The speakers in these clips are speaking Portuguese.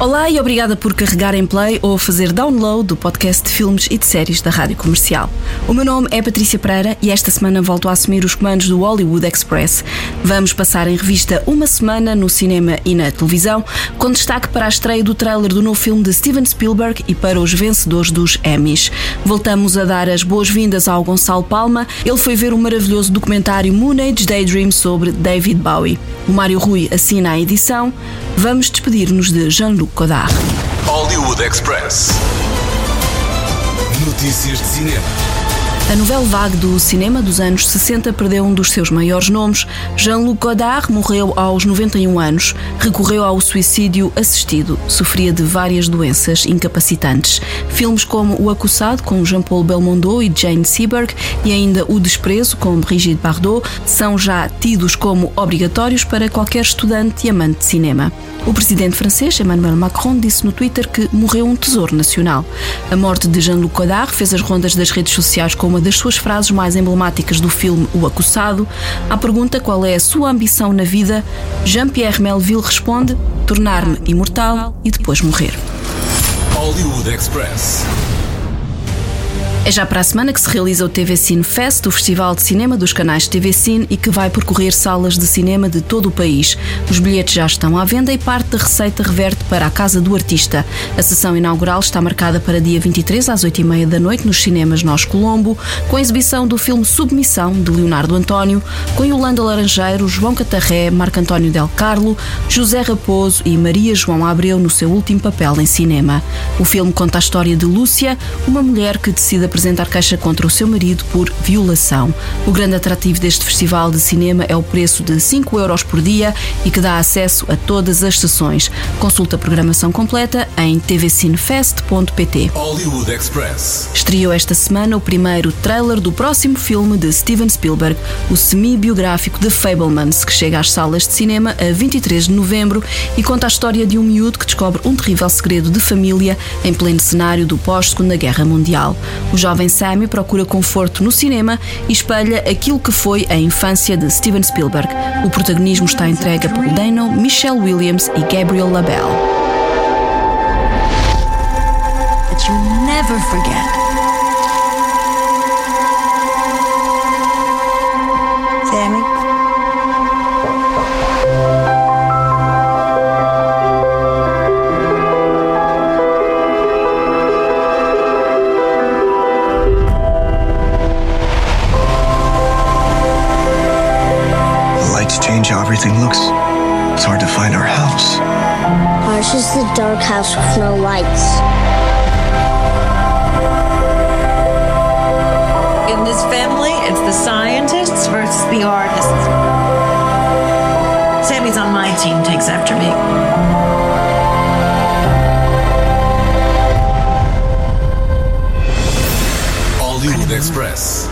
Olá e obrigada por carregar em play ou fazer download do podcast de filmes e de séries da Rádio Comercial. O meu nome é Patrícia Pereira e esta semana volto a assumir os comandos do Hollywood Express. Vamos passar em revista uma semana no cinema e na televisão, com destaque para a estreia do trailer do novo filme de Steven Spielberg e para os vencedores dos Emmys. Voltamos a dar as boas-vindas ao Gonçalo Palma. Ele foi ver o maravilhoso documentário Moon Age Daydream sobre David Bowie. O Mário Rui assina a edição. Vamos despedir-nos de Jean-Luc Godard. Hollywood Express. Notícias de cinema. A novela vague do cinema dos anos 60 perdeu um dos seus maiores nomes. Jean-Luc Godard morreu aos 91 anos. Recorreu ao suicídio assistido. Sofria de várias doenças incapacitantes. Filmes como O Acusado, com Jean-Paul Belmondo e Jane Seberg, e ainda O Desprezo, com Brigitte Bardot, são já tidos como obrigatórios para qualquer estudante e amante de cinema. O presidente francês Emmanuel Macron disse no Twitter que morreu um tesouro nacional. A morte de Jean-Luc Godard fez as rondas das redes sociais com uma das suas frases mais emblemáticas do filme O Acusado. À pergunta qual é a sua ambição na vida, Jean-Pierre Melville responde: tornar-me imortal e depois morrer. Hollywood Express. É já para a semana que se realiza o TV Cine Fest, o festival de cinema dos canais TV Cine e que vai percorrer salas de cinema de todo o país. Os bilhetes já estão à venda e parte da receita reverte para a Casa do Artista. A sessão inaugural está marcada para dia 23 às 8h30 da noite nos cinemas Nós Colombo, com a exibição do filme Submissão, de Leonardo António, com Yolanda Laranjeiro, João Catarré, Marco António Del Carlo, José Raposo e Maria João Abreu no seu último papel em cinema. O filme conta a história de Lúcia, uma mulher que decide apresentar queixa contra o seu marido por violação. O grande atrativo deste festival de cinema é o preço de 5 euros por dia e que dá acesso a todas as sessões. Consulta a programação completa em tvcinefest.pt. Hollywood Express. Estreou esta semana o primeiro trailer do próximo filme de Steven Spielberg, o semi-biográfico The Fablemans, que chega às salas de cinema a 23 de novembro e conta a história de um miúdo que descobre um terrível segredo de família em pleno cenário do pós-Segunda Guerra Mundial. Jovem Sammy procura conforto no cinema e espelha aquilo que foi a infância de Steven Spielberg. O protagonismo está entregue a Paul Dano, Michelle Williams e Gabriel Labelle. you never forget. Everything looks. It's hard to find our house. Ours is the dark house with no lights. In this family, it's the scientists versus the artists. Sammy's on my team, takes after me.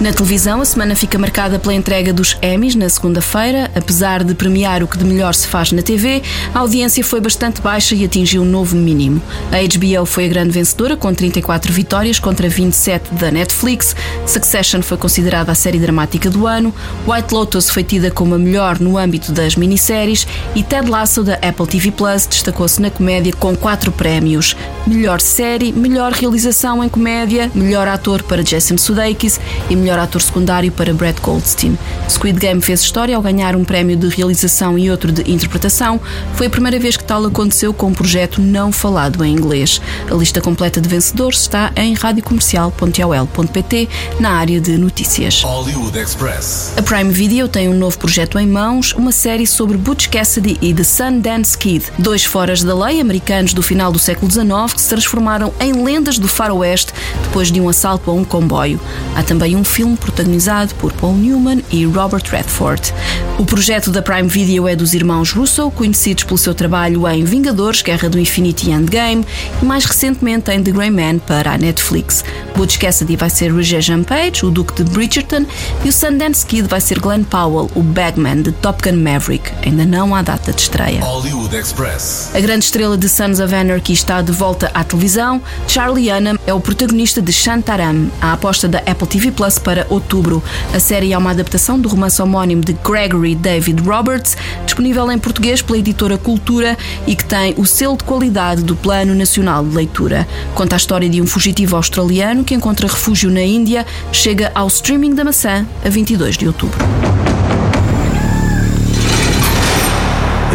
Na televisão, a semana fica marcada pela entrega dos Emmys na segunda-feira. Apesar de premiar o que de melhor se faz na TV, a audiência foi bastante baixa e atingiu um novo mínimo. A HBO foi a grande vencedora, com 34 vitórias contra 27 da Netflix. Succession foi considerada a série dramática do ano. White Lotus foi tida como a melhor no âmbito das minisséries. E Ted Lasso, da Apple TV Plus, destacou-se na comédia com quatro prémios: melhor série, melhor realização em comédia, melhor ator para Jason Sudeikis e melhor ator secundário para Brad Goldstein. Squid Game fez história ao ganhar um prémio de realização e outro de interpretação. Foi a primeira vez que tal aconteceu com um projeto não falado em inglês. A lista completa de vencedores está em radiocomercial.ol.pt na área de notícias. Hollywood Express. A Prime Video tem um novo projeto em mãos, uma série sobre Butch Cassidy e The Sundance Kid, dois foras da lei americanos do final do século XIX que se transformaram em lendas do faroeste depois de um assalto a um comboio. Há também um filme protagonizado por Paul Newman e Robert Redford. O projeto da Prime Video é dos irmãos Russo, conhecidos pelo seu trabalho em Vingadores, Guerra do Infinito e Endgame, e mais recentemente em The Grey Man para a Netflix. Butch Cassidy vai ser Regé Page, o Duque de Bridgerton, e o Sundance Kid vai ser Glenn Powell, o Bagman de Top Gun Maverick. Ainda não há data de estreia. Hollywood Express. A grande estrela de Sons of Anarchy está de volta à televisão. Charlie Hunnam é o protagonista de Shantaram, a aposta da Apple TV Plus para outubro. A série é uma adaptação do romance homónimo de Gregory David Roberts, disponível em português pela editora Cultura e que tem o selo de qualidade do Plano Nacional de Leitura. Conta a história de um fugitivo australiano que encontra refúgio na Índia, chega ao streaming da maçã a 22 de outubro.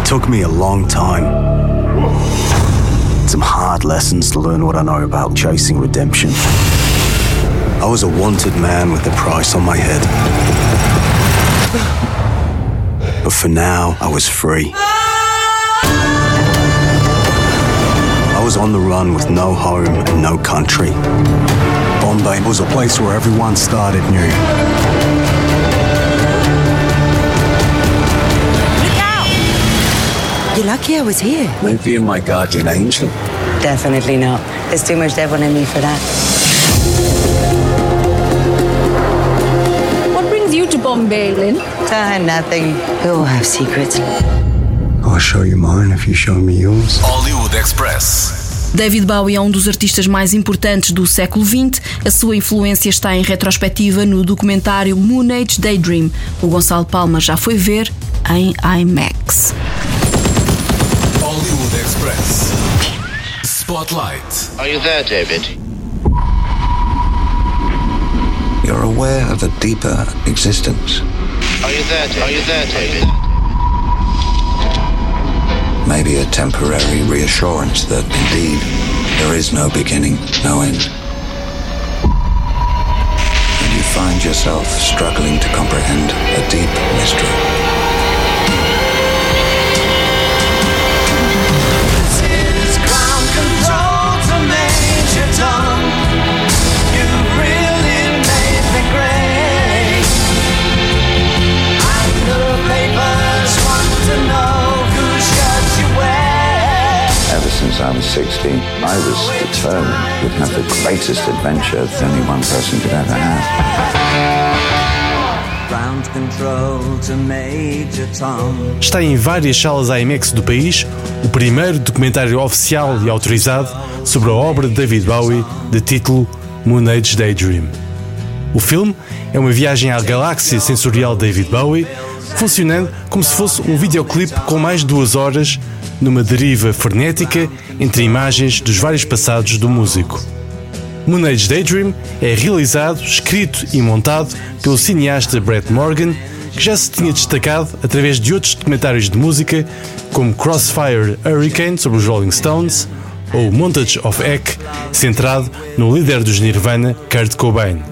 Took me a long time. Some hard lessons to learn what I know about chasing redemption. I was a wanted man with a price on my head. But for now, I was free. I was on the run with no home and no country. Bombay was a place where everyone started new. Look out! You're lucky I was here. Maybe you're my guardian angel. Definitely not. There's too much devil in me for that. Brings you to Bombay, Lynn? Ah, nothing. We all have secrets. I'll show you mine if you show me yours. Hollywood Express. David Bowie é um dos artistas mais importantes do século XX. A sua influência está em retrospectiva no documentário Moon Age Daydream. O Gonçalo Palma já foi ver em IMAX. Hollywood Express. Spotlight. Are you there, David? You're aware of a deeper existence. Are you there, David? Are you there, David? Maybe a temporary reassurance that indeed there is no beginning, no end. And you find yourself struggling to comprehend a deep mystery. Greatest adventure that only one person could ever have. Ground control to Major Tom. Está em várias salas IMAX do país o primeiro documentário oficial e autorizado sobre a obra de David Bowie, de título Moon Age Daydream. O filme é uma viagem à galáxia sensorial de David Bowie, funcionando como se fosse um videoclipe com mais de duas horas, numa deriva frenética entre imagens dos vários passados do músico. Moon Age Daydream é realizado, escrito e montado pelo cineasta Brett Morgan, que já se tinha destacado através de outros documentários de música, como Crossfire Hurricane sobre os Rolling Stones ou Montage of Eck, centrado no líder dos Nirvana, Kurt Cobain.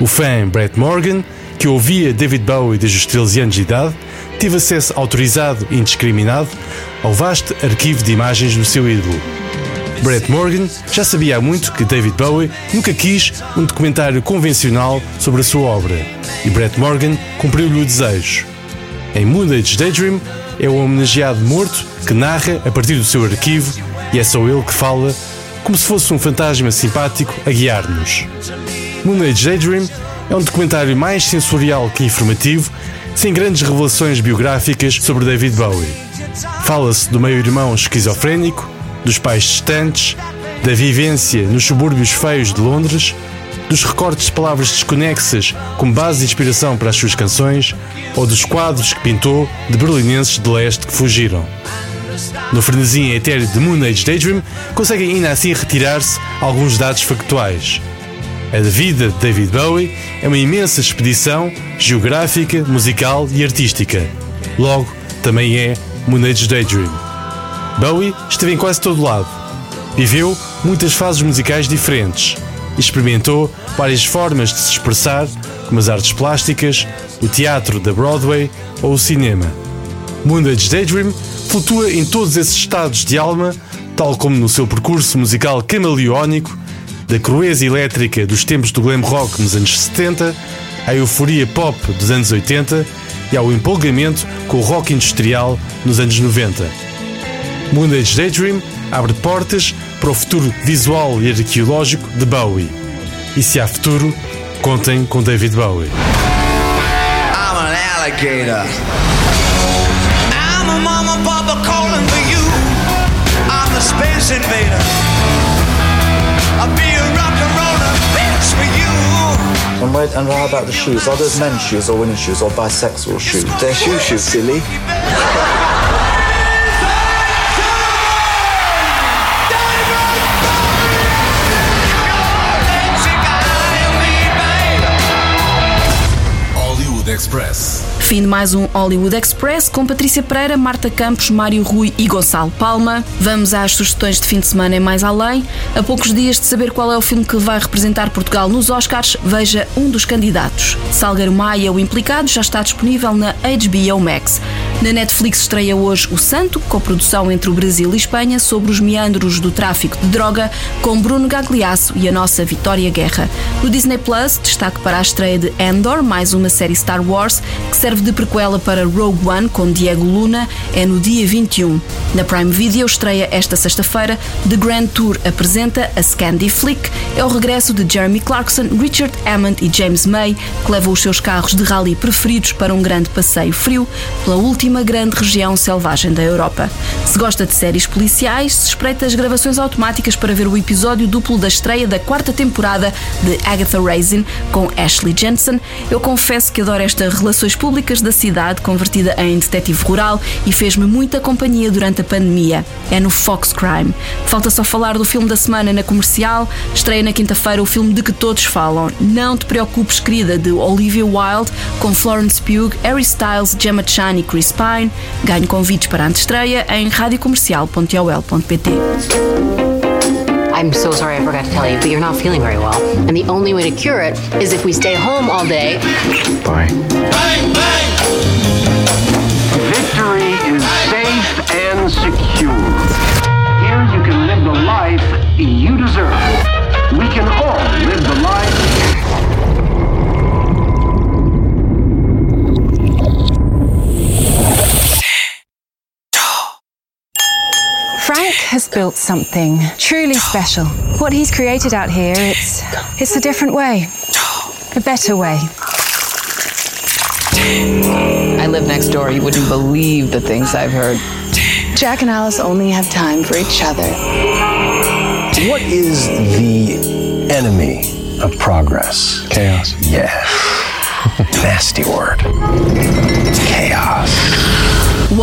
O fã Brett Morgan, que ouvia David Bowie desde os 13 anos de idade, teve acesso autorizado e indiscriminado ao vasto arquivo de imagens do seu ídolo. Brett Morgan já sabia há muito que David Bowie nunca quis um documentário convencional sobre a sua obra, e Brett Morgan cumpriu-lhe o desejo. Em Moon Age Daydream é o homenageado morto que narra a partir do seu arquivo e é só ele que fala, como se fosse um fantasma simpático a guiar-nos. Moon Age Daydream é um documentário mais sensorial que informativo, sem grandes revelações biográficas sobre David Bowie. Fala-se do meio-irmão esquizofrénico, dos pais distantes, da vivência nos subúrbios feios de Londres, dos recortes de palavras desconexas como base de inspiração para as suas canções ou dos quadros que pintou de berlinenses de leste que fugiram. No frenesim etéreo de Moon Age Daydream, conseguem ainda assim retirar-se alguns dados factuais. A vida de David Bowie é uma imensa expedição geográfica, musical e artística. Logo, também é Moon Age Daydream. Bowie esteve em quase todo lado. Viveu muitas fases musicais diferentes. Experimentou várias formas de se expressar, como as artes plásticas, o teatro da Broadway ou o cinema. Moon Age Daydream flutua em todos esses estados de alma, tal como no seu percurso musical camaleónico, da crueza elétrica dos tempos do glam rock nos anos 70, à euforia pop dos anos 80 e ao empolgamento com o rock industrial nos anos 90. Moonage Daydream abre portas para o futuro visual e arqueológico de Bowie. E se há futuro, contem com David Bowie. I'm an alligator. I'm a mama papa calling for you. I'm the space invader. I'll be a rock and roller bitch for you. And, where, and how about the shoes? Are those men's shoes or women's shoes or bisexual shoes? They're shoe shoes, silly. Express. Fim de mais um Hollywood Express com Patrícia Pereira, Marta Campos, Mário Rui e Gonçalo Palma. Vamos às sugestões de fim de semana em mais além. A poucos dias de saber qual é o filme que vai representar Portugal nos Oscars, veja um dos candidatos. Salgueiro Maia, o implicado, já está disponível na HBO Max. Na Netflix estreia hoje O Santo, coprodução entre o Brasil e Espanha sobre os meandros do tráfico de droga, com Bruno Gagliasso e a nossa Vitória Guerra. No Disney Plus, destaque para a estreia de Endor, mais uma série Star Wars, que serve de prequela para Rogue One com Diego Luna, é no dia 21. Na Prime Video estreia esta sexta-feira The Grand Tour apresenta a Scandi Flick, é o regresso de Jeremy Clarkson, Richard Hammond e James May, que levam os seus carros de rally preferidos para um grande passeio frio pela última grande região selvagem da Europa. Se gosta de séries policiais, se espreita as gravações automáticas para ver o episódio duplo da estreia da quarta temporada de Agatha Raisin com Ashley Jensen, eu confesso que adoro esta relações públicas da cidade convertida em detetive rural e fez-me muita companhia durante a pandemia. É no Fox Crime. Falta só falar do filme da semana na comercial. Estreia na quinta-feira o filme de que todos falam. Não te preocupes, querida, de Olivia Wilde, com Florence Pugh, Harry Styles, Gemma Chan e Chris Pine. Ganho convites para a antestreia em radiocomercial.ol.pt. I'm so sorry I forgot to tell you, but you're not feeling very well. And the only way to cure it is if we stay home all day. Bye. Bang, bang! Victory is safe and secure. Here you can live the life you deserve. We can all live the life. Has built something truly special. What he's created out here, it's it's a different way. A better way. I live next door. You wouldn't believe the things I've heard. Jack and Alice only have time for each other. What is the enemy of progress? Chaos. Yeah. Nasty word. Chaos.